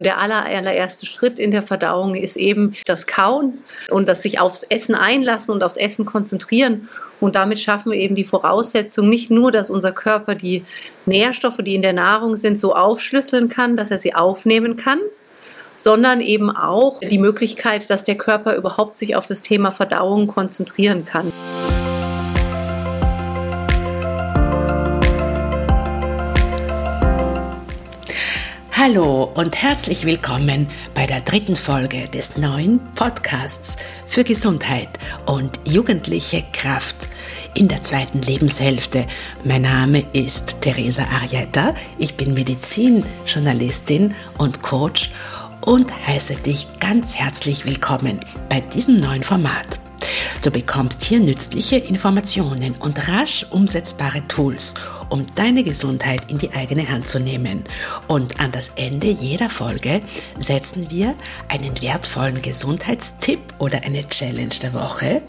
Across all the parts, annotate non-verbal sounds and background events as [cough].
Der allererste Schritt in der Verdauung ist eben das Kauen und das sich aufs Essen einlassen und aufs Essen konzentrieren. Und damit schaffen wir eben die Voraussetzung nicht nur, dass unser Körper die Nährstoffe, die in der Nahrung sind, so aufschlüsseln kann, dass er sie aufnehmen kann, sondern eben auch die Möglichkeit, dass der Körper überhaupt sich auf das Thema Verdauung konzentrieren kann. Hallo und herzlich willkommen bei der dritten Folge des neuen Podcasts für Gesundheit und jugendliche Kraft in der zweiten Lebenshälfte. Mein Name ist Teresa Arietta, ich bin Medizinjournalistin und Coach und heiße dich ganz herzlich willkommen bei diesem neuen Format. Du bekommst hier nützliche Informationen und rasch umsetzbare Tools, um deine Gesundheit in die eigene Hand zu nehmen. Und an das Ende jeder Folge setzen wir einen wertvollen Gesundheitstipp oder eine Challenge der Woche,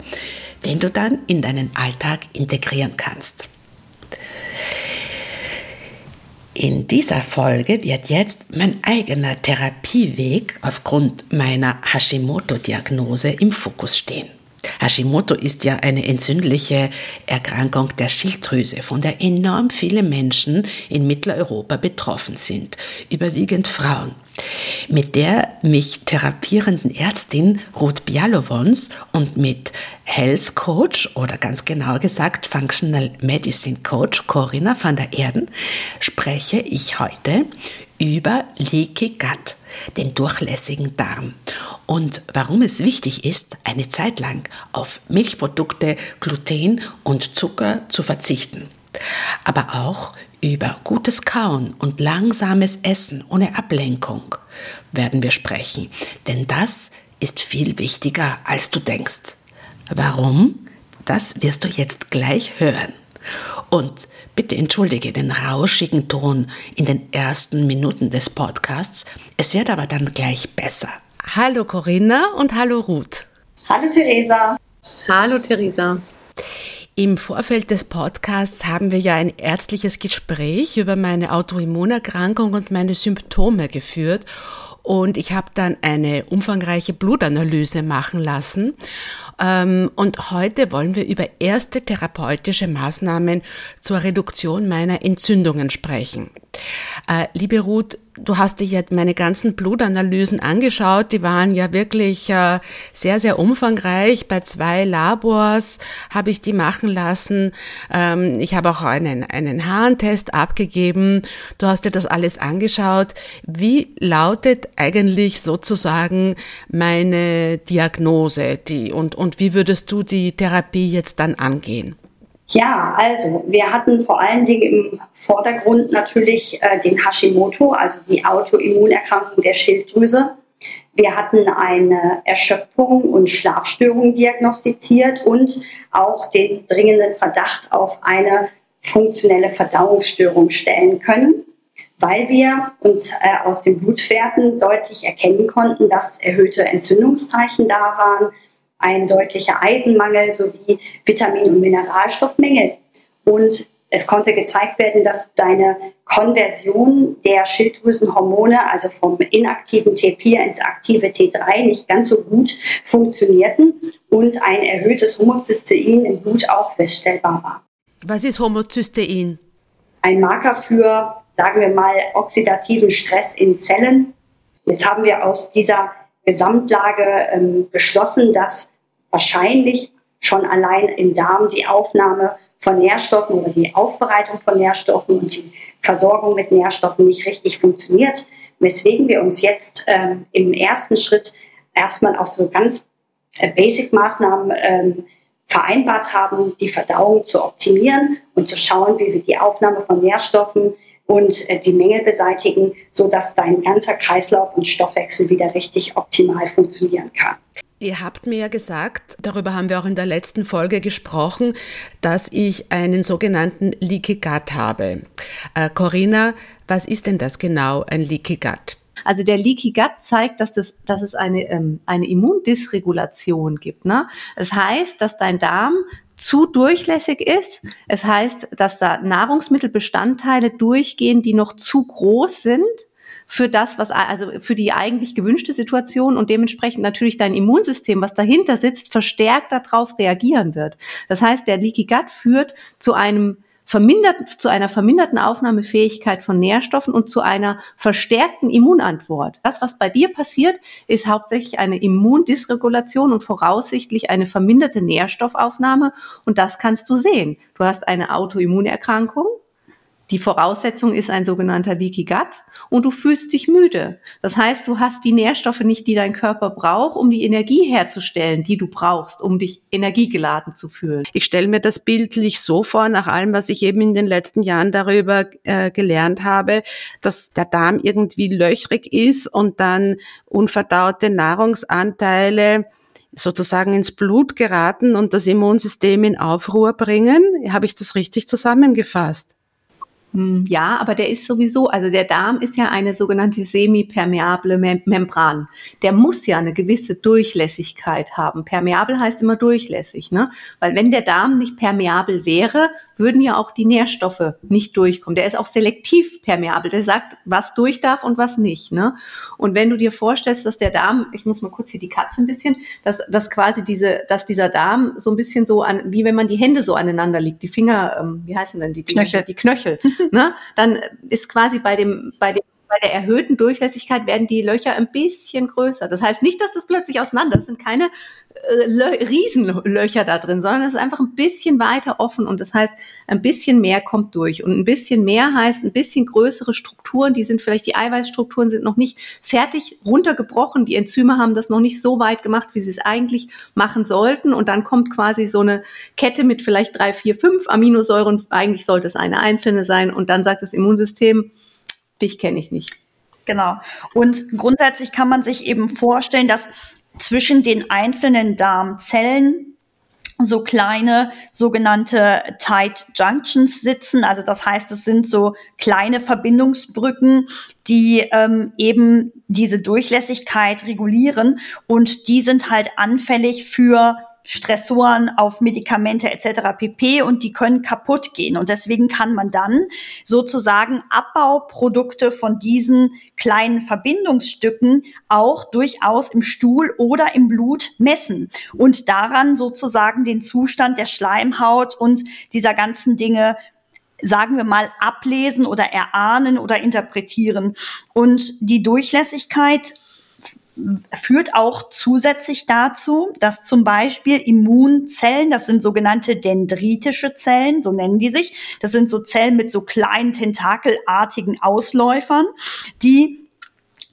den du dann in deinen Alltag integrieren kannst. In dieser Folge wird jetzt mein eigener Therapieweg aufgrund meiner Hashimoto-Diagnose im Fokus stehen. Hashimoto ist ja eine entzündliche Erkrankung der Schilddrüse, von der enorm viele Menschen in Mitteleuropa betroffen sind, überwiegend Frauen. Mit der mich therapierenden Ärztin Ruth Bialowons und mit Health Coach oder ganz genauer gesagt Functional Medicine Coach Corinna van der Erden spreche ich heute über Leaky Gut, den durchlässigen Darm und warum es wichtig ist, eine Zeit lang auf Milchprodukte, Gluten und Zucker zu verzichten. Aber auch über gutes Kauen und langsames Essen ohne Ablenkung werden wir sprechen, denn das ist viel wichtiger, als du denkst. Warum? Das wirst du jetzt gleich hören. Und bitte entschuldige den rauschigen Ton in den ersten Minuten des Podcasts. Es wird aber dann gleich besser. Hallo Corinna und hallo Ruth. Hallo Theresa. Hallo Theresa. Im Vorfeld des Podcasts haben wir ja ein ärztliches Gespräch über meine Autoimmunerkrankung und meine Symptome geführt und ich habe dann eine umfangreiche Blutanalyse machen lassen. Ähm, und heute wollen wir über erste therapeutische Maßnahmen zur Reduktion meiner Entzündungen sprechen. Äh, liebe Ruth, du hast dir jetzt meine ganzen Blutanalysen angeschaut. Die waren ja wirklich äh, sehr, sehr umfangreich. Bei zwei Labors habe ich die machen lassen. Ähm, ich habe auch einen, einen Harntest abgegeben. Du hast dir das alles angeschaut. Wie lautet eigentlich sozusagen meine Diagnose? Die, und, und wie würdest du die Therapie jetzt dann angehen? Ja, also wir hatten vor allen Dingen im Vordergrund natürlich äh, den Hashimoto, also die Autoimmunerkrankung der Schilddrüse. Wir hatten eine Erschöpfung und Schlafstörung diagnostiziert und auch den dringenden Verdacht auf eine funktionelle Verdauungsstörung stellen können, weil wir uns äh, aus den Blutwerten deutlich erkennen konnten, dass erhöhte Entzündungszeichen da waren, ein deutlicher Eisenmangel sowie Vitamin- und Mineralstoffmängel. Und es konnte gezeigt werden, dass deine Konversion der Schilddrüsenhormone, also vom inaktiven T4 ins aktive T3, nicht ganz so gut funktionierten und ein erhöhtes Homozystein im Blut auch feststellbar war. Was ist Homozystein? Ein Marker für, sagen wir mal, oxidativen Stress in Zellen. Jetzt haben wir aus dieser Gesamtlage ähm, beschlossen, dass wahrscheinlich schon allein im Darm die Aufnahme von Nährstoffen oder die Aufbereitung von Nährstoffen und die Versorgung mit Nährstoffen nicht richtig funktioniert, weswegen wir uns jetzt ähm, im ersten Schritt erstmal auf so ganz äh, Basic-Maßnahmen ähm, vereinbart haben, die Verdauung zu optimieren und zu schauen, wie wir die Aufnahme von Nährstoffen und äh, die Mängel beseitigen, sodass dein ganzer Kreislauf und Stoffwechsel wieder richtig optimal funktionieren kann. Ihr habt mir ja gesagt, darüber haben wir auch in der letzten Folge gesprochen, dass ich einen sogenannten Leaky Gut habe. Äh, Corinna, was ist denn das genau, ein Leaky Gut? Also der Leaky Gut zeigt, dass, das, dass es eine, ähm, eine Immundysregulation gibt. Ne? Das heißt, dass dein Darm zu durchlässig ist. Es heißt, dass da Nahrungsmittelbestandteile durchgehen, die noch zu groß sind für das, was, also für die eigentlich gewünschte Situation und dementsprechend natürlich dein Immunsystem, was dahinter sitzt, verstärkt darauf reagieren wird. Das heißt, der Leaky Gut führt zu einem vermindert, zu einer verminderten Aufnahmefähigkeit von Nährstoffen und zu einer verstärkten Immunantwort. Das, was bei dir passiert, ist hauptsächlich eine Immundysregulation und voraussichtlich eine verminderte Nährstoffaufnahme. Und das kannst du sehen. Du hast eine Autoimmunerkrankung, die Voraussetzung ist ein sogenannter Leaky Gut und du fühlst dich müde. Das heißt, du hast die Nährstoffe nicht, die dein Körper braucht, um die Energie herzustellen, die du brauchst, um dich energiegeladen zu fühlen. Ich stelle mir das bildlich so vor, nach allem, was ich eben in den letzten Jahren darüber äh, gelernt habe, dass der Darm irgendwie löchrig ist und dann unverdaute Nahrungsanteile sozusagen ins Blut geraten und das Immunsystem in Aufruhr bringen. Habe ich das richtig zusammengefasst? Hm, ja, aber der ist sowieso, also der Darm ist ja eine sogenannte semipermeable Mem Membran. Der muss ja eine gewisse Durchlässigkeit haben. Permeabel heißt immer durchlässig, ne? Weil wenn der Darm nicht permeabel wäre, würden ja auch die Nährstoffe nicht durchkommen. Der ist auch selektiv permeabel. Der sagt, was durch darf und was nicht. Ne? Und wenn du dir vorstellst, dass der Darm, ich muss mal kurz hier die Katze ein bisschen, dass, dass quasi diese, dass dieser Darm so ein bisschen so an, wie wenn man die Hände so aneinander liegt, die Finger, ähm, wie heißen denn die? die Knöchel. Die Knöchel. ne? Dann ist quasi bei dem, bei dem bei der erhöhten Durchlässigkeit werden die Löcher ein bisschen größer. Das heißt nicht, dass das plötzlich auseinander, das sind keine äh, Riesenlöcher da drin, sondern es ist einfach ein bisschen weiter offen und das heißt, ein bisschen mehr kommt durch. Und ein bisschen mehr heißt ein bisschen größere Strukturen, die sind vielleicht, die Eiweißstrukturen sind noch nicht fertig runtergebrochen. Die Enzyme haben das noch nicht so weit gemacht, wie sie es eigentlich machen sollten. Und dann kommt quasi so eine Kette mit vielleicht drei, vier, fünf Aminosäuren. Eigentlich sollte es eine einzelne sein. Und dann sagt das Immunsystem, dich kenne ich nicht. Genau. Und grundsätzlich kann man sich eben vorstellen, dass zwischen den einzelnen Darmzellen so kleine sogenannte Tight Junctions sitzen. Also das heißt, es sind so kleine Verbindungsbrücken, die ähm, eben diese Durchlässigkeit regulieren und die sind halt anfällig für Stressoren, auf Medikamente etc. pp. und die können kaputt gehen. Und deswegen kann man dann sozusagen Abbauprodukte von diesen kleinen Verbindungsstücken auch durchaus im Stuhl oder im Blut messen und daran sozusagen den Zustand der Schleimhaut und dieser ganzen Dinge sagen wir mal, ablesen oder erahnen oder interpretieren. Und die Durchlässigkeit führt auch zusätzlich dazu, dass zum Beispiel Immunzellen, das sind sogenannte dendritische Zellen, so nennen die sich, das sind so Zellen mit so kleinen tentakelartigen Ausläufern, die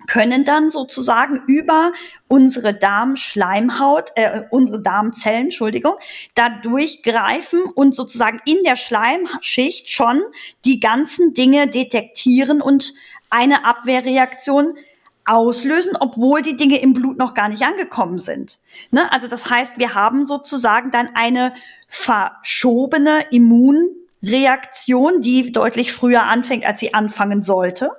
können dann sozusagen über unsere Darmschleimhaut, äh, unsere Darmzellen, Entschuldigung, da durchgreifen und sozusagen in der Schleimschicht schon die ganzen Dinge detektieren und eine Abwehrreaktion auslösen, obwohl die Dinge im Blut noch gar nicht angekommen sind. Ne? Also das heißt, wir haben sozusagen dann eine verschobene Immunreaktion, die deutlich früher anfängt, als sie anfangen sollte.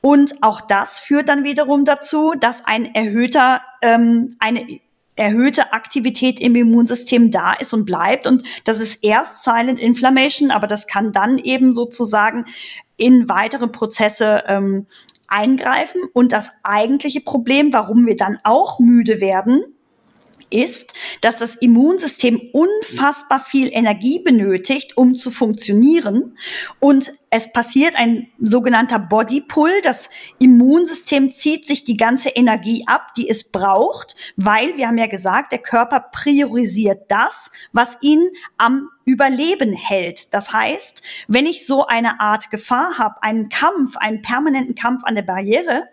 Und auch das führt dann wiederum dazu, dass ein erhöhter, ähm, eine erhöhte Aktivität im Immunsystem da ist und bleibt. Und das ist erst Silent Inflammation, aber das kann dann eben sozusagen in weitere Prozesse ähm, eingreifen. Und das eigentliche Problem, warum wir dann auch müde werden, ist, dass das Immunsystem unfassbar viel Energie benötigt, um zu funktionieren. Und es passiert ein sogenannter Body Pull. Das Immunsystem zieht sich die ganze Energie ab, die es braucht, weil wir haben ja gesagt, der Körper priorisiert das, was ihn am Überleben hält. Das heißt, wenn ich so eine Art Gefahr habe, einen Kampf, einen permanenten Kampf an der Barriere,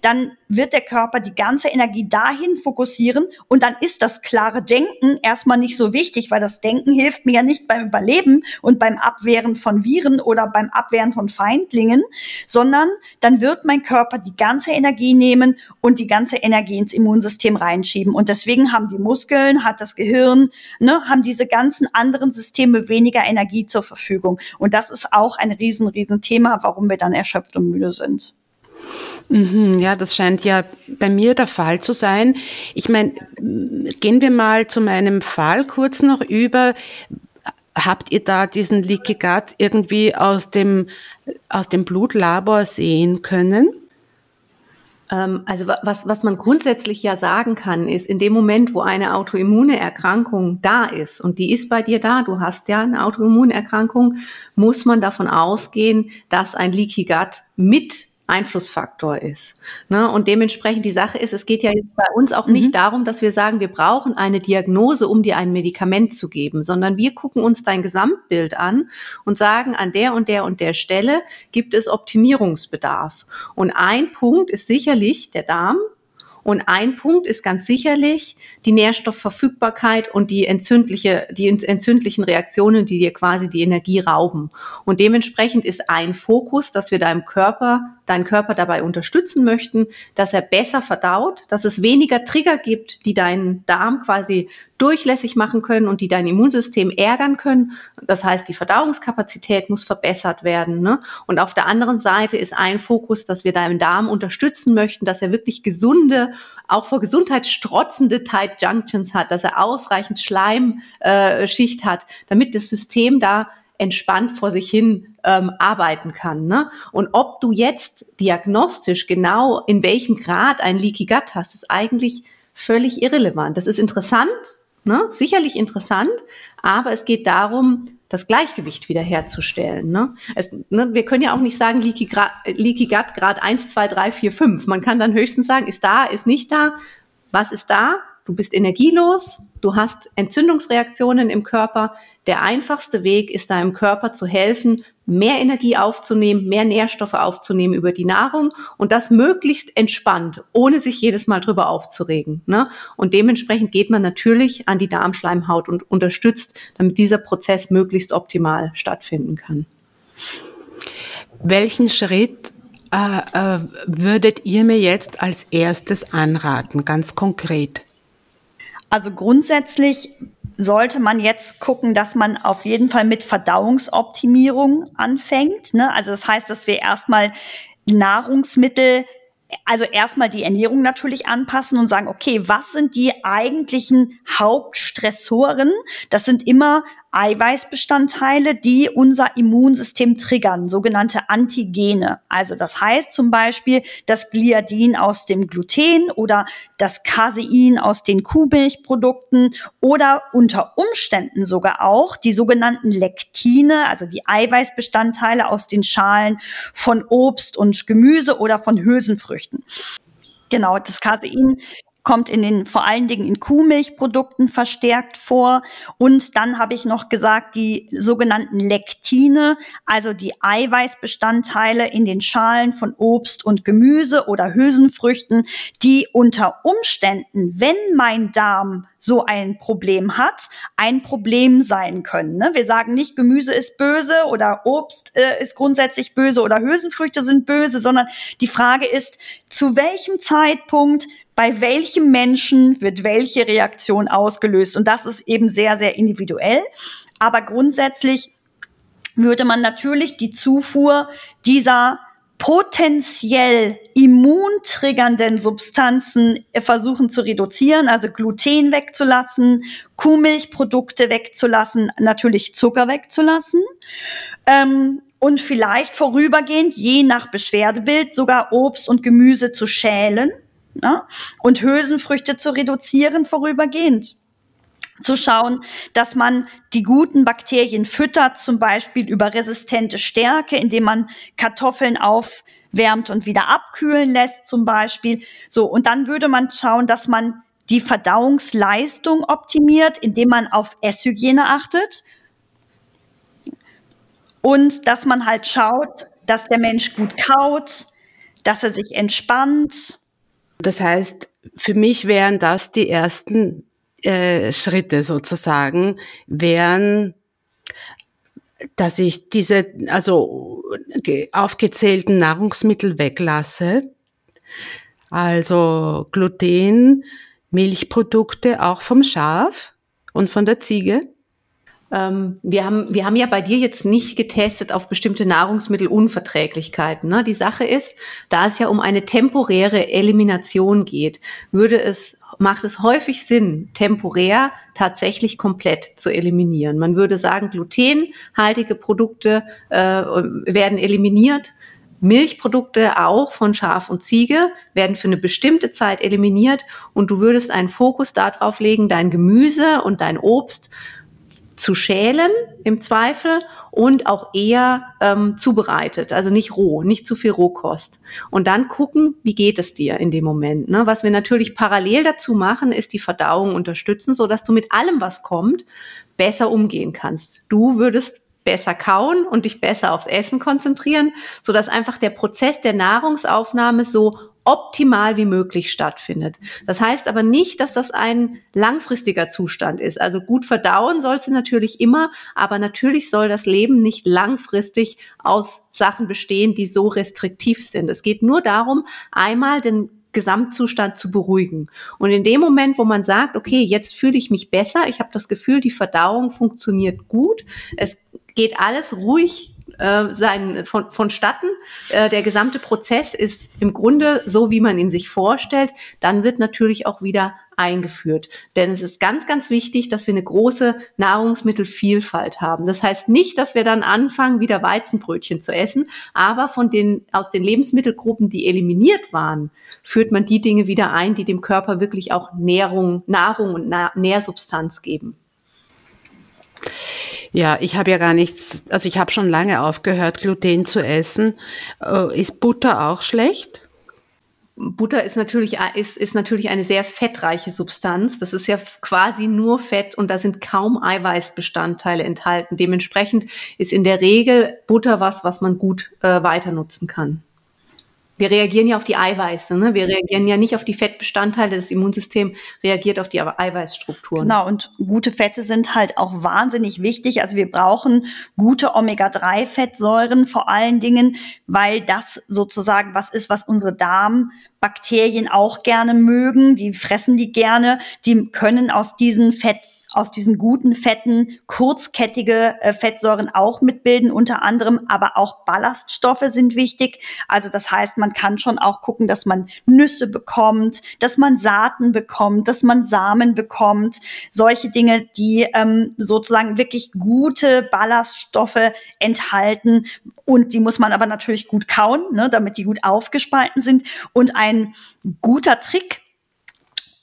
dann wird der Körper die ganze Energie dahin fokussieren und dann ist das klare Denken erstmal nicht so wichtig, weil das Denken hilft mir ja nicht beim Überleben und beim Abwehren von Viren oder beim Abwehren von Feindlingen, sondern dann wird mein Körper die ganze Energie nehmen und die ganze Energie ins Immunsystem reinschieben. Und deswegen haben die Muskeln, hat das Gehirn, ne, haben diese ganzen anderen Systeme weniger Energie zur Verfügung. Und das ist auch ein riesen, riesen Thema, warum wir dann erschöpft und müde sind. Mhm, ja, das scheint ja bei mir der Fall zu sein. Ich meine, gehen wir mal zu meinem Fall kurz noch über. Habt ihr da diesen Leaky Gut irgendwie aus dem, aus dem Blutlabor sehen können? Ähm, also was, was man grundsätzlich ja sagen kann, ist, in dem Moment, wo eine Autoimmune Erkrankung da ist, und die ist bei dir da, du hast ja eine Autoimmunerkrankung, muss man davon ausgehen, dass ein Leaky Gut mit Einflussfaktor ist. Ne? Und dementsprechend die Sache ist, es geht ja jetzt bei uns auch nicht mhm. darum, dass wir sagen, wir brauchen eine Diagnose, um dir ein Medikament zu geben, sondern wir gucken uns dein Gesamtbild an und sagen, an der und der und der Stelle gibt es Optimierungsbedarf. Und ein Punkt ist sicherlich der Darm, und ein Punkt ist ganz sicherlich die Nährstoffverfügbarkeit und die entzündliche, die entzündlichen Reaktionen, die dir quasi die Energie rauben. Und dementsprechend ist ein Fokus, dass wir deinem Körper, deinen Körper dabei unterstützen möchten, dass er besser verdaut, dass es weniger Trigger gibt, die deinen Darm quasi durchlässig machen können und die dein Immunsystem ärgern können. Das heißt, die Verdauungskapazität muss verbessert werden. Ne? Und auf der anderen Seite ist ein Fokus, dass wir deinen Darm unterstützen möchten, dass er wirklich gesunde, auch vor Gesundheit strotzende Tight Junctions hat, dass er ausreichend Schleimschicht äh, hat, damit das System da entspannt vor sich hin ähm, arbeiten kann. Ne? Und ob du jetzt diagnostisch genau in welchem Grad ein Leaky Gut hast, ist eigentlich völlig irrelevant. Das ist interessant, Ne? Sicherlich interessant, aber es geht darum, das Gleichgewicht wiederherzustellen. Ne? Es, ne, wir können ja auch nicht sagen, Leaky, Leaky Gut Grad 1, 2, 3, 4, 5. Man kann dann höchstens sagen, ist da, ist nicht da. Was ist da? Du bist energielos, du hast Entzündungsreaktionen im Körper. Der einfachste Weg ist deinem Körper zu helfen, mehr Energie aufzunehmen, mehr Nährstoffe aufzunehmen über die Nahrung und das möglichst entspannt, ohne sich jedes Mal drüber aufzuregen. Ne? Und dementsprechend geht man natürlich an die Darmschleimhaut und unterstützt, damit dieser Prozess möglichst optimal stattfinden kann. Welchen Schritt äh, äh, würdet ihr mir jetzt als erstes anraten, ganz konkret? Also grundsätzlich sollte man jetzt gucken, dass man auf jeden Fall mit Verdauungsoptimierung anfängt. Ne? Also das heißt, dass wir erstmal Nahrungsmittel also erstmal die Ernährung natürlich anpassen und sagen, okay, was sind die eigentlichen Hauptstressoren? Das sind immer Eiweißbestandteile, die unser Immunsystem triggern, sogenannte Antigene. Also das heißt zum Beispiel das Gliadin aus dem Gluten oder das Casein aus den Kuhmilchprodukten oder unter Umständen sogar auch die sogenannten Lektine, also die Eiweißbestandteile aus den Schalen von Obst und Gemüse oder von Hülsenfrüchten. Genau, das Casein kommt in den, vor allen Dingen in Kuhmilchprodukten verstärkt vor. Und dann habe ich noch gesagt, die sogenannten Lektine, also die Eiweißbestandteile in den Schalen von Obst und Gemüse oder Hülsenfrüchten, die unter Umständen, wenn mein Darm so ein Problem hat, ein Problem sein können. Ne? Wir sagen nicht, Gemüse ist böse oder Obst äh, ist grundsätzlich böse oder Hülsenfrüchte sind böse, sondern die Frage ist, zu welchem Zeitpunkt bei welchem Menschen wird welche Reaktion ausgelöst. Und das ist eben sehr, sehr individuell. Aber grundsätzlich würde man natürlich die Zufuhr dieser potenziell immuntriggernden Substanzen versuchen zu reduzieren, also Gluten wegzulassen, Kuhmilchprodukte wegzulassen, natürlich Zucker wegzulassen. Ähm, und vielleicht vorübergehend, je nach Beschwerdebild, sogar Obst und Gemüse zu schälen ne? und Hülsenfrüchte zu reduzieren vorübergehend zu schauen, dass man die guten Bakterien füttert, zum Beispiel über resistente Stärke, indem man Kartoffeln aufwärmt und wieder abkühlen lässt, zum Beispiel. So. Und dann würde man schauen, dass man die Verdauungsleistung optimiert, indem man auf Esshygiene achtet. Und dass man halt schaut, dass der Mensch gut kaut, dass er sich entspannt, das heißt, für mich wären das die ersten äh, Schritte sozusagen, wären, dass ich diese, also aufgezählten Nahrungsmittel weglasse, also Gluten, Milchprodukte auch vom Schaf und von der Ziege ähm, wir, haben, wir haben ja bei dir jetzt nicht getestet auf bestimmte Nahrungsmittelunverträglichkeiten. Ne? Die Sache ist, da es ja um eine temporäre Elimination geht, würde es macht es häufig Sinn, temporär tatsächlich komplett zu eliminieren. Man würde sagen, glutenhaltige Produkte äh, werden eliminiert Milchprodukte auch von Schaf und Ziege werden für eine bestimmte Zeit eliminiert und du würdest einen Fokus darauf legen, dein Gemüse und dein Obst zu schälen im Zweifel und auch eher ähm, zubereitet, also nicht roh, nicht zu viel Rohkost. Und dann gucken, wie geht es dir in dem Moment. Ne? Was wir natürlich parallel dazu machen, ist die Verdauung unterstützen, so dass du mit allem, was kommt, besser umgehen kannst. Du würdest besser kauen und dich besser aufs Essen konzentrieren, so dass einfach der Prozess der Nahrungsaufnahme so optimal wie möglich stattfindet. Das heißt aber nicht, dass das ein langfristiger Zustand ist. Also gut verdauen sollst du natürlich immer, aber natürlich soll das Leben nicht langfristig aus Sachen bestehen, die so restriktiv sind. Es geht nur darum, einmal den Gesamtzustand zu beruhigen. Und in dem Moment, wo man sagt, okay, jetzt fühle ich mich besser, ich habe das Gefühl, die Verdauung funktioniert gut, es geht alles ruhig äh, sein, von, vonstatten. Äh, der gesamte Prozess ist im Grunde so, wie man ihn sich vorstellt. Dann wird natürlich auch wieder eingeführt. Denn es ist ganz, ganz wichtig, dass wir eine große Nahrungsmittelvielfalt haben. Das heißt nicht, dass wir dann anfangen, wieder Weizenbrötchen zu essen, aber von den, aus den Lebensmittelgruppen, die eliminiert waren, führt man die Dinge wieder ein, die dem Körper wirklich auch Nährung, Nahrung und Nährsubstanz geben. Ja, ich habe ja gar nichts, also ich habe schon lange aufgehört, Gluten zu essen. Äh, ist Butter auch schlecht? Butter ist natürlich, ist, ist natürlich eine sehr fettreiche Substanz. Das ist ja quasi nur Fett und da sind kaum Eiweißbestandteile enthalten. Dementsprechend ist in der Regel Butter was, was man gut äh, weiter nutzen kann. Wir reagieren ja auf die Eiweiße, ne? Wir reagieren ja nicht auf die Fettbestandteile. Das Immunsystem reagiert auf die Eiweißstrukturen. Genau, und gute Fette sind halt auch wahnsinnig wichtig. Also wir brauchen gute Omega-3-Fettsäuren vor allen Dingen, weil das sozusagen was ist, was unsere Darmbakterien auch gerne mögen. Die fressen die gerne. Die können aus diesen Fett aus diesen guten Fetten kurzkettige äh, Fettsäuren auch mitbilden, unter anderem, aber auch Ballaststoffe sind wichtig. Also das heißt, man kann schon auch gucken, dass man Nüsse bekommt, dass man Saaten bekommt, dass man Samen bekommt, solche Dinge, die ähm, sozusagen wirklich gute Ballaststoffe enthalten. Und die muss man aber natürlich gut kauen, ne, damit die gut aufgespalten sind. Und ein guter Trick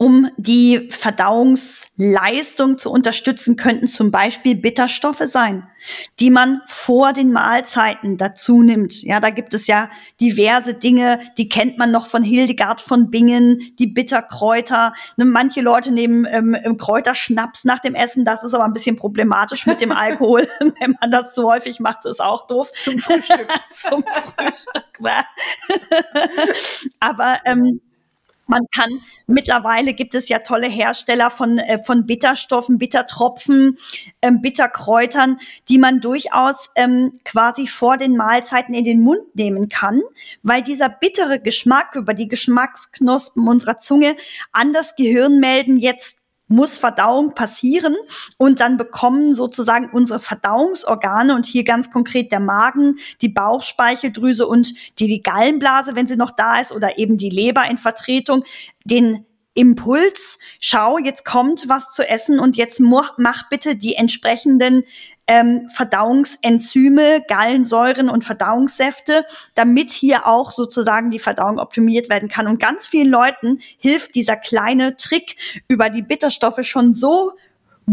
um die Verdauungsleistung zu unterstützen, könnten zum Beispiel Bitterstoffe sein, die man vor den Mahlzeiten dazu nimmt. Ja, da gibt es ja diverse Dinge, die kennt man noch von Hildegard von Bingen, die Bitterkräuter. Ne, manche Leute nehmen ähm, Kräuterschnaps nach dem Essen. Das ist aber ein bisschen problematisch mit dem Alkohol. [laughs] [laughs] Wenn man das zu häufig macht, ist auch doof. Zum Frühstück. [laughs] Zum Frühstück. aber ähm, man kann. Mittlerweile gibt es ja tolle Hersteller von, äh, von Bitterstoffen, Bittertropfen, ähm, Bitterkräutern, die man durchaus ähm, quasi vor den Mahlzeiten in den Mund nehmen kann, weil dieser bittere Geschmack über die Geschmacksknospen unserer Zunge an das Gehirn melden, jetzt muss Verdauung passieren und dann bekommen sozusagen unsere Verdauungsorgane und hier ganz konkret der Magen, die Bauchspeicheldrüse und die, Gallenblase, wenn sie noch da ist oder eben die Leber in Vertretung, den Impuls, schau, jetzt kommt was zu essen und jetzt mach bitte die entsprechenden ähm, Verdauungsenzyme, Gallensäuren und Verdauungssäfte, damit hier auch sozusagen die Verdauung optimiert werden kann. Und ganz vielen Leuten hilft dieser kleine Trick über die Bitterstoffe schon so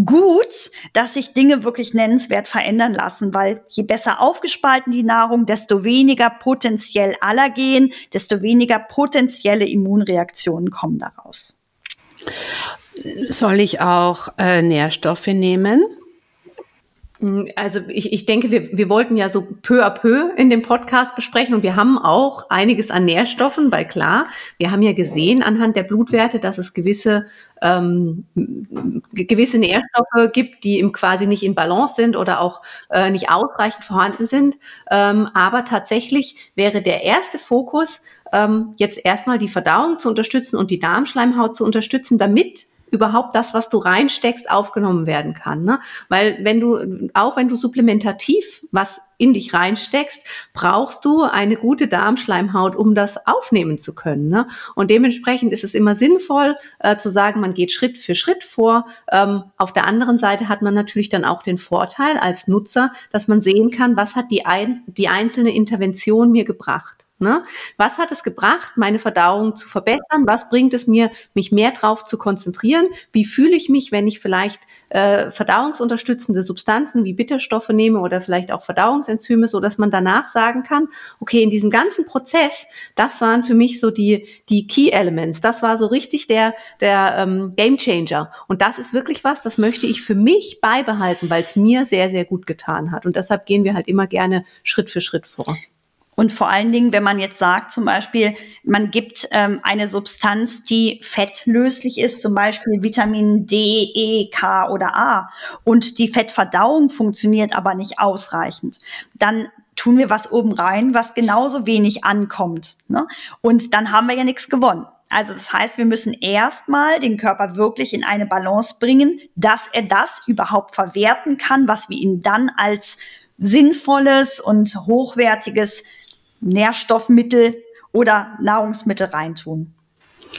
gut, dass sich Dinge wirklich nennenswert verändern lassen, weil je besser aufgespalten die Nahrung, desto weniger potenziell Allergen, desto weniger potenzielle Immunreaktionen kommen daraus. Soll ich auch äh, Nährstoffe nehmen? Hm, also ich, ich denke, wir, wir wollten ja so peu à peu in dem Podcast besprechen und wir haben auch einiges an Nährstoffen, weil klar, wir haben ja gesehen anhand der Blutwerte, dass es gewisse ähm, gewisse Nährstoffe gibt, die im quasi nicht in Balance sind oder auch äh, nicht ausreichend vorhanden sind. Ähm, aber tatsächlich wäre der erste Fokus, ähm, jetzt erstmal die Verdauung zu unterstützen und die Darmschleimhaut zu unterstützen, damit überhaupt das, was du reinsteckst, aufgenommen werden kann. Ne? Weil wenn du, auch wenn du supplementativ was in dich reinsteckst, brauchst du eine gute Darmschleimhaut, um das aufnehmen zu können. Ne? Und dementsprechend ist es immer sinnvoll äh, zu sagen, man geht Schritt für Schritt vor. Ähm, auf der anderen Seite hat man natürlich dann auch den Vorteil als Nutzer, dass man sehen kann, was hat die, ein, die einzelne Intervention mir gebracht. Ne? Was hat es gebracht, meine Verdauung zu verbessern? Was bringt es mir, mich mehr drauf zu konzentrieren? Wie fühle ich mich, wenn ich vielleicht äh, verdauungsunterstützende Substanzen wie Bitterstoffe nehme oder vielleicht auch Verdauungsenzyme, so dass man danach sagen kann, okay, in diesem ganzen Prozess, das waren für mich so die die Key Elements. Das war so richtig der der ähm, Game Changer. Und das ist wirklich was, das möchte ich für mich beibehalten, weil es mir sehr sehr gut getan hat. Und deshalb gehen wir halt immer gerne Schritt für Schritt vor. Und vor allen Dingen, wenn man jetzt sagt, zum Beispiel, man gibt ähm, eine Substanz, die fettlöslich ist, zum Beispiel Vitamin D, E, K oder A, und die Fettverdauung funktioniert aber nicht ausreichend, dann tun wir was oben rein, was genauso wenig ankommt. Ne? Und dann haben wir ja nichts gewonnen. Also das heißt, wir müssen erstmal den Körper wirklich in eine Balance bringen, dass er das überhaupt verwerten kann, was wir ihm dann als sinnvolles und hochwertiges Nährstoffmittel oder Nahrungsmittel reintun.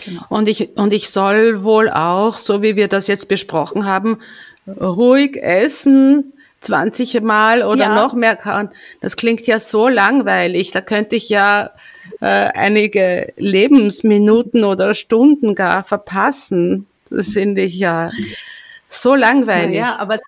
Genau. Und, ich, und ich soll wohl auch, so wie wir das jetzt besprochen haben, ruhig essen, 20 Mal oder ja. noch mehr kann. Das klingt ja so langweilig. Da könnte ich ja äh, einige Lebensminuten oder Stunden gar verpassen. Das finde ich ja so langweilig. Ja, aber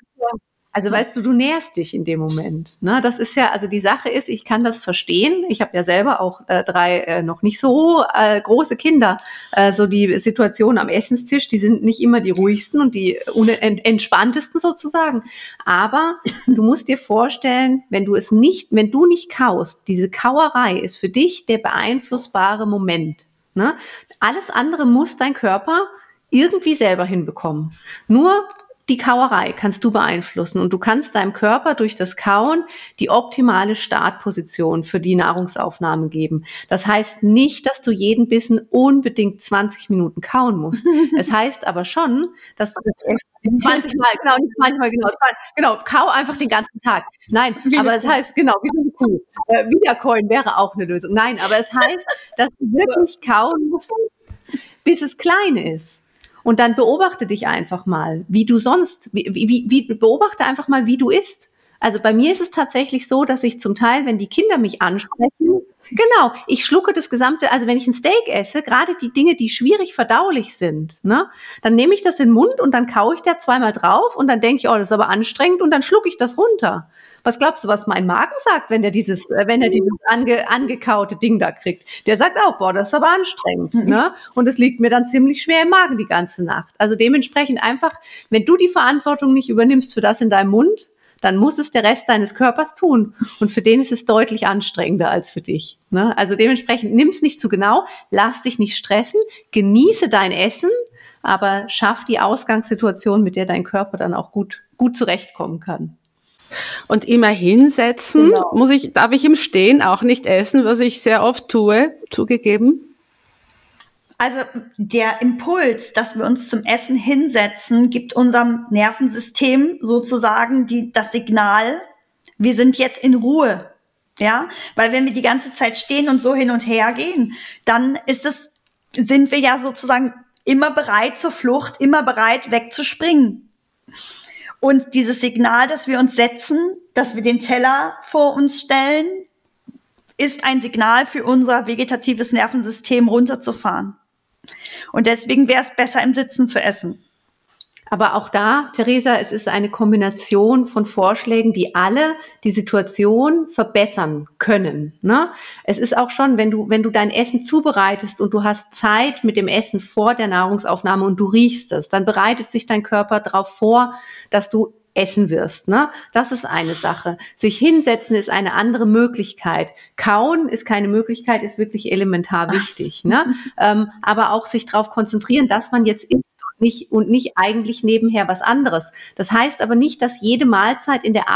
also weißt du, du nährst dich in dem Moment. Ne? Das ist ja, also die Sache ist, ich kann das verstehen. Ich habe ja selber auch äh, drei äh, noch nicht so äh, große Kinder. Äh, so die Situation am Essenstisch, die sind nicht immer die ruhigsten und die entspanntesten sozusagen. Aber du musst dir vorstellen, wenn du es nicht, wenn du nicht kaust, diese Kauerei ist für dich der beeinflussbare Moment. Ne? Alles andere muss dein Körper irgendwie selber hinbekommen. Nur die Kauerei kannst du beeinflussen und du kannst deinem Körper durch das Kauen die optimale Startposition für die Nahrungsaufnahme geben. Das heißt nicht, dass du jeden Bissen unbedingt 20 Minuten kauen musst. [laughs] Es heißt aber schon, dass du das 20 [laughs] Mal, genau, nicht manchmal, genau, genau, kau einfach den ganzen Tag. Nein, aber es heißt, genau, wie eine Kuh. Äh, Wiedercoin wäre auch eine Lösung. Nein, aber es heißt, dass du [laughs] wirklich kauen musst, bis es klein ist. Und dann beobachte dich einfach mal, wie du sonst, wie, wie, wie beobachte einfach mal, wie du isst. Also bei mir ist es tatsächlich so, dass ich zum Teil, wenn die Kinder mich ansprechen, genau, ich schlucke das gesamte, also wenn ich ein Steak esse, gerade die Dinge, die schwierig verdaulich sind, ne, dann nehme ich das in den Mund und dann kaue ich da zweimal drauf und dann denke ich, oh, das ist aber anstrengend und dann schlucke ich das runter. Was glaubst du, was mein Magen sagt, wenn der dieses, äh, wenn er dieses ange, angekaute Ding da kriegt? Der sagt auch, boah, das ist aber anstrengend, mhm. ne? Und es liegt mir dann ziemlich schwer im Magen die ganze Nacht. Also dementsprechend einfach, wenn du die Verantwortung nicht übernimmst für das in deinem Mund, dann muss es der Rest deines Körpers tun. Und für den ist es deutlich anstrengender als für dich. Ne? Also dementsprechend nimm es nicht zu genau, lass dich nicht stressen, genieße dein Essen, aber schaff die Ausgangssituation, mit der dein Körper dann auch gut, gut zurechtkommen kann. Und immer hinsetzen, genau. muss ich, darf ich im Stehen auch nicht essen, was ich sehr oft tue, zugegeben. Also der Impuls, dass wir uns zum Essen hinsetzen, gibt unserem Nervensystem sozusagen die, das Signal, wir sind jetzt in Ruhe. Ja, weil wenn wir die ganze Zeit stehen und so hin und her gehen, dann ist es, sind wir ja sozusagen immer bereit zur Flucht, immer bereit wegzuspringen. Und dieses Signal, das wir uns setzen, dass wir den Teller vor uns stellen, ist ein Signal für unser vegetatives Nervensystem runterzufahren. Und deswegen wäre es besser, im Sitzen zu essen. Aber auch da, Theresa, es ist eine Kombination von Vorschlägen, die alle die Situation verbessern können. Ne? Es ist auch schon, wenn du, wenn du dein Essen zubereitest und du hast Zeit mit dem Essen vor der Nahrungsaufnahme und du riechst es, dann bereitet sich dein Körper darauf vor, dass du essen wirst. Ne? Das ist eine Sache. Sich hinsetzen ist eine andere Möglichkeit. Kauen ist keine Möglichkeit, ist wirklich elementar wichtig. Ne? [laughs] ähm, aber auch sich darauf konzentrieren, dass man jetzt isst nicht, und nicht eigentlich nebenher was anderes. Das heißt aber nicht, dass jede Mahlzeit in der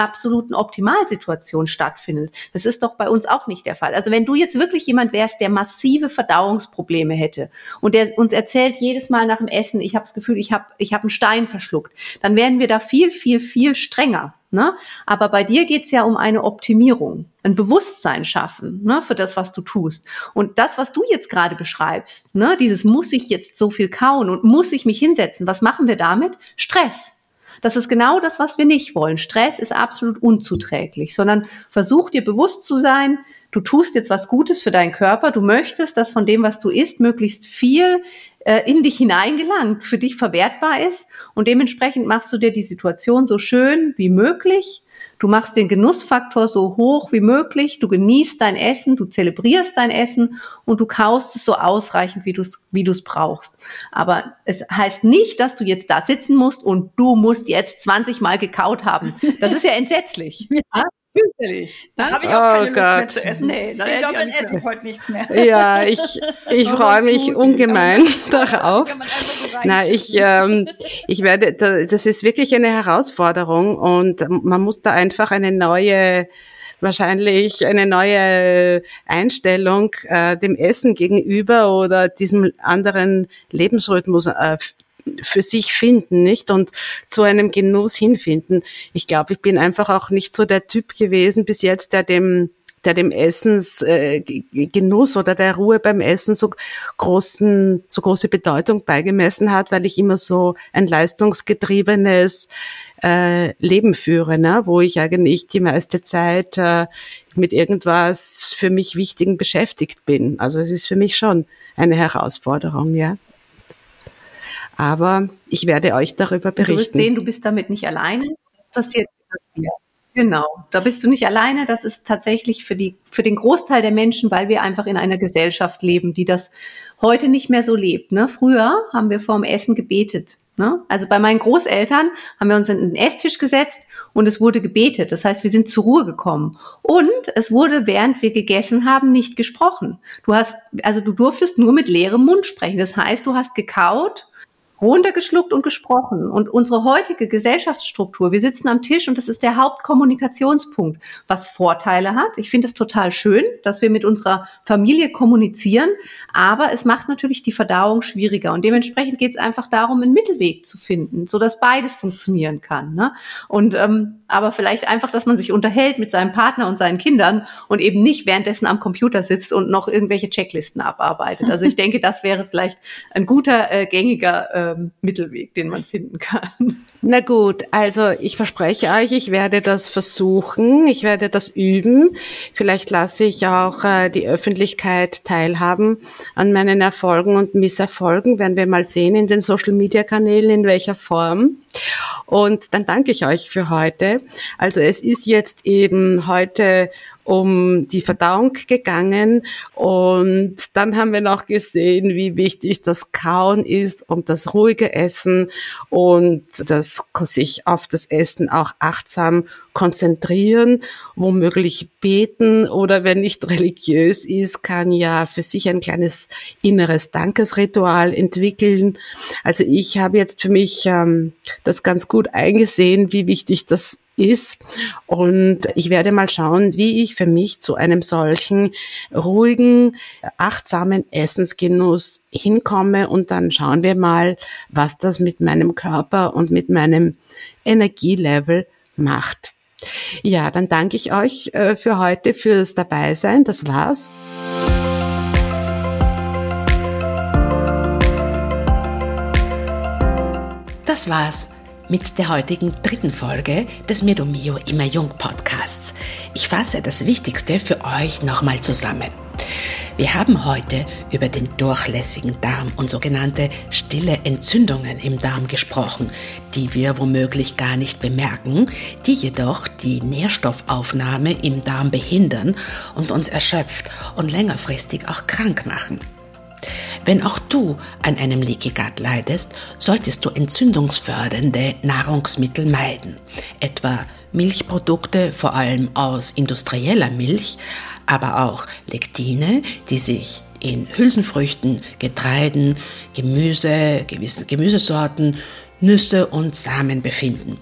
absoluten Optimalsituation stattfindet. Das ist doch bei uns auch nicht der Fall. Also wenn du jetzt wirklich jemand wärst, der massive Verdauungsprobleme hätte und der uns erzählt jedes Mal nach dem Essen, ich habe das Gefühl, ich habe ich hab einen Stein verschluckt, dann wären wir da viel, viel, viel strenger. Ne? Aber bei dir geht's ja um eine Optimierung, ein Bewusstsein schaffen ne, für das, was du tust. Und das, was du jetzt gerade beschreibst, ne, dieses muss ich jetzt so viel kauen und muss ich mich hinsetzen, was machen wir damit? Stress. Das ist genau das, was wir nicht wollen. Stress ist absolut unzuträglich, sondern versuch dir bewusst zu sein, du tust jetzt was Gutes für deinen Körper, du möchtest, dass von dem, was du isst, möglichst viel äh, in dich hineingelangt, für dich verwertbar ist. Und dementsprechend machst du dir die Situation so schön wie möglich. Du machst den Genussfaktor so hoch wie möglich. Du genießt dein Essen, du zelebrierst dein Essen und du kaust es so ausreichend, wie du es wie du's brauchst. Aber es heißt nicht, dass du jetzt da sitzen musst und du musst jetzt 20 Mal gekaut haben. Das ist ja entsetzlich. [laughs] Ja? Fürchterlich. Da habe ich auch oh keine Lust Gott. mehr zu essen. Nee, dann ich glaube, dann esse ich heute nichts mehr. [laughs] Ja, ich, ich freue mich ungemein [laughs] darauf. So Na, ich, ähm, ich werde, das ist wirklich eine Herausforderung und man muss da einfach eine neue wahrscheinlich eine neue Einstellung äh, dem Essen gegenüber oder diesem anderen Lebensrhythmus äh, für sich finden, nicht? Und zu einem Genuss hinfinden. Ich glaube, ich bin einfach auch nicht so der Typ gewesen bis jetzt, der dem der dem Essensgenuss äh, oder der Ruhe beim Essen so großen, so große Bedeutung beigemessen hat, weil ich immer so ein leistungsgetriebenes äh, Leben führe, ne? wo ich eigentlich die meiste Zeit äh, mit irgendwas für mich Wichtigen beschäftigt bin. Also es ist für mich schon eine Herausforderung, ja aber ich werde euch darüber berichten. Du wirst sehen, du bist damit nicht alleine. Das passiert hier. Genau, da bist du nicht alleine. Das ist tatsächlich für die, für den Großteil der Menschen, weil wir einfach in einer Gesellschaft leben, die das heute nicht mehr so lebt. Ne? Früher haben wir vorm Essen gebetet. Ne? Also bei meinen Großeltern haben wir uns an den Esstisch gesetzt und es wurde gebetet. Das heißt, wir sind zur Ruhe gekommen. Und es wurde, während wir gegessen haben, nicht gesprochen. Du hast, also du durftest nur mit leerem Mund sprechen. Das heißt, du hast gekaut runtergeschluckt und gesprochen. Und unsere heutige Gesellschaftsstruktur, wir sitzen am Tisch und das ist der Hauptkommunikationspunkt, was Vorteile hat. Ich finde es total schön, dass wir mit unserer Familie kommunizieren, aber es macht natürlich die Verdauung schwieriger. Und dementsprechend geht es einfach darum, einen Mittelweg zu finden, so dass beides funktionieren kann. Ne? Und ähm, aber vielleicht einfach, dass man sich unterhält mit seinem Partner und seinen Kindern und eben nicht währenddessen am Computer sitzt und noch irgendwelche Checklisten abarbeitet. Also ich [laughs] denke, das wäre vielleicht ein guter, äh, gängiger ähm, Mittelweg, den man finden kann. Na gut, also ich verspreche euch, ich werde das versuchen, ich werde das üben. Vielleicht lasse ich auch äh, die Öffentlichkeit teilhaben an meinen Erfolgen und Misserfolgen, werden wir mal sehen in den Social-Media-Kanälen, in welcher Form. Und dann danke ich euch für heute. Also es ist jetzt eben heute um die Verdauung gegangen und dann haben wir noch gesehen, wie wichtig das Kauen ist und das ruhige Essen und das sich auf das Essen auch achtsam konzentrieren, womöglich beten oder wenn nicht [laughs] religiös ist, kann ja für sich ein kleines inneres Dankesritual entwickeln. Also ich habe jetzt für mich ähm, das ganz gut eingesehen, wie wichtig das ist. Und ich werde mal schauen, wie ich für mich zu einem solchen ruhigen, achtsamen Essensgenuss hinkomme. Und dann schauen wir mal, was das mit meinem Körper und mit meinem Energielevel macht. Ja, dann danke ich euch äh, für heute fürs Dabeisein. Das war's. Das war's mit der heutigen dritten Folge des Medomio Immer Jung Podcasts. Ich fasse das Wichtigste für euch nochmal zusammen. Wir haben heute über den durchlässigen Darm und sogenannte stille Entzündungen im Darm gesprochen, die wir womöglich gar nicht bemerken, die jedoch die Nährstoffaufnahme im Darm behindern und uns erschöpft und längerfristig auch krank machen. Wenn auch du an einem Leaky Gut leidest, solltest du entzündungsfördernde Nahrungsmittel meiden, etwa Milchprodukte, vor allem aus industrieller Milch, aber auch Lektine, die sich in Hülsenfrüchten, Getreiden, Gemüse, gewissen Gemüsesorten, Nüsse und Samen befinden.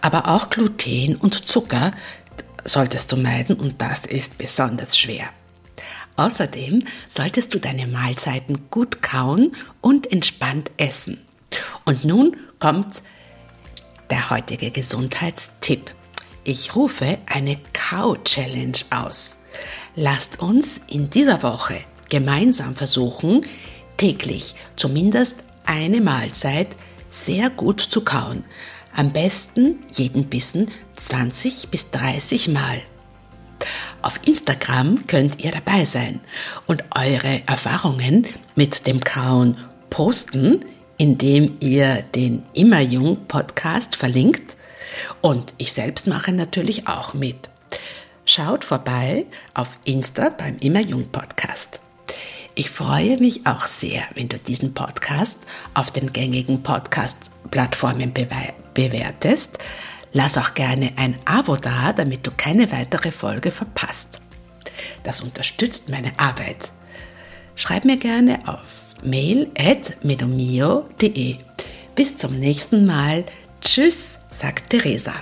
Aber auch Gluten und Zucker solltest du meiden und das ist besonders schwer. Außerdem solltest du deine Mahlzeiten gut kauen und entspannt essen. Und nun kommt der heutige Gesundheitstipp. Ich rufe eine Kau-Challenge aus. Lasst uns in dieser Woche gemeinsam versuchen, täglich zumindest eine Mahlzeit sehr gut zu kauen. Am besten jeden Bissen 20 bis 30 Mal. Auf Instagram könnt ihr dabei sein und eure Erfahrungen mit dem Kauen posten, indem ihr den Immer Jung Podcast verlinkt. Und ich selbst mache natürlich auch mit. Schaut vorbei auf Insta beim Immer Jung Podcast. Ich freue mich auch sehr, wenn du diesen Podcast auf den gängigen Podcast-Plattformen bewertest. Lass auch gerne ein Abo da, damit du keine weitere Folge verpasst. Das unterstützt meine Arbeit. Schreib mir gerne auf mail.medomio.de. Bis zum nächsten Mal. Tschüss, sagt Theresa.